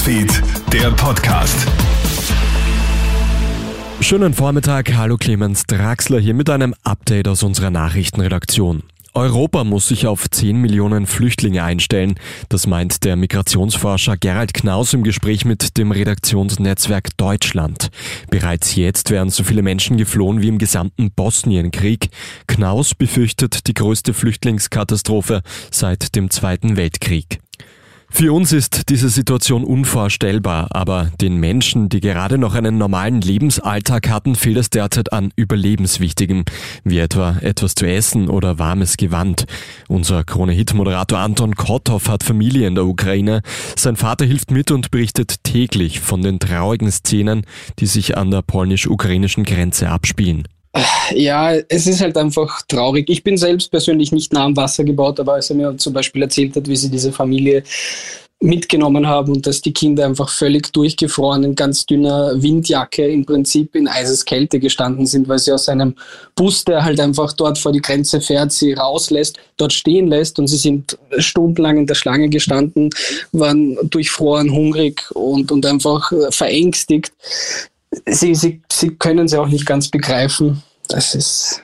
Newsfeed, der Podcast. Schönen Vormittag, hallo Clemens Draxler hier mit einem Update aus unserer Nachrichtenredaktion. Europa muss sich auf 10 Millionen Flüchtlinge einstellen. Das meint der Migrationsforscher Gerald Knaus im Gespräch mit dem Redaktionsnetzwerk Deutschland. Bereits jetzt wären so viele Menschen geflohen wie im gesamten Bosnienkrieg. Knaus befürchtet die größte Flüchtlingskatastrophe seit dem Zweiten Weltkrieg. Für uns ist diese Situation unvorstellbar, aber den Menschen, die gerade noch einen normalen Lebensalltag hatten, fehlt es derzeit an Überlebenswichtigem, wie etwa etwas zu essen oder warmes Gewand. Unser Krone-Hit-Moderator Anton Kotov hat Familie in der Ukraine. Sein Vater hilft mit und berichtet täglich von den traurigen Szenen, die sich an der polnisch-ukrainischen Grenze abspielen. Ja, es ist halt einfach traurig. Ich bin selbst persönlich nicht nah am Wasser gebaut, aber als er mir zum Beispiel erzählt hat, wie sie diese Familie mitgenommen haben und dass die Kinder einfach völlig durchgefroren in ganz dünner Windjacke im Prinzip in Eiseskälte gestanden sind, weil sie aus einem Bus, der halt einfach dort vor die Grenze fährt, sie rauslässt, dort stehen lässt und sie sind stundenlang in der Schlange gestanden, waren durchfroren, hungrig und, und einfach verängstigt sie, sie, sie können sie auch nicht ganz begreifen. Das ist,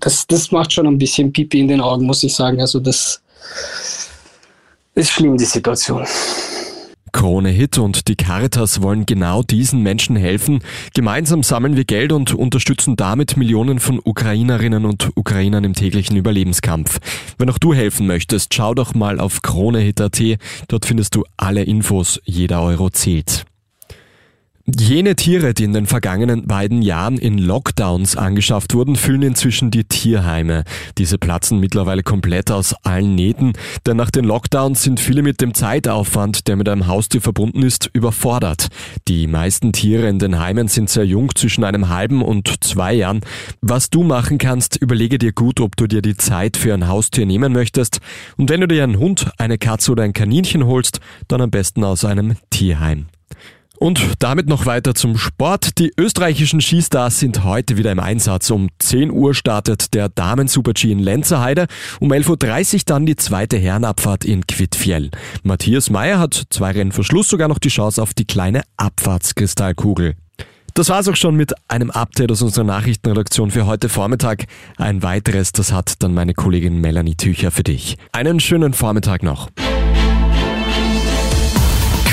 das, das macht schon ein bisschen Pipi in den Augen, muss ich sagen. Also das ist schlimm, die Situation. Krone Hit und die Caritas wollen genau diesen Menschen helfen. Gemeinsam sammeln wir Geld und unterstützen damit Millionen von Ukrainerinnen und Ukrainern im täglichen Überlebenskampf. Wenn auch du helfen möchtest, schau doch mal auf kronehit.at. Dort findest du alle Infos. Jeder Euro zählt. Jene Tiere, die in den vergangenen beiden Jahren in Lockdowns angeschafft wurden, füllen inzwischen die Tierheime. Diese platzen mittlerweile komplett aus allen Nähten, denn nach den Lockdowns sind viele mit dem Zeitaufwand, der mit einem Haustier verbunden ist, überfordert. Die meisten Tiere in den Heimen sind sehr jung, zwischen einem halben und zwei Jahren. Was du machen kannst, überlege dir gut, ob du dir die Zeit für ein Haustier nehmen möchtest. Und wenn du dir einen Hund, eine Katze oder ein Kaninchen holst, dann am besten aus einem Tierheim. Und damit noch weiter zum Sport. Die österreichischen Skistars sind heute wieder im Einsatz. Um 10 Uhr startet der Damen-Super-G in Lenzerheide. Um 11.30 Uhr dann die zweite Herrenabfahrt in Quidfjell. Matthias Meyer hat zwei Rennen vor Schluss sogar noch die Chance auf die kleine Abfahrtskristallkugel. Das war's auch schon mit einem Update aus unserer Nachrichtenredaktion für heute Vormittag. Ein weiteres, das hat dann meine Kollegin Melanie Tücher für dich. Einen schönen Vormittag noch.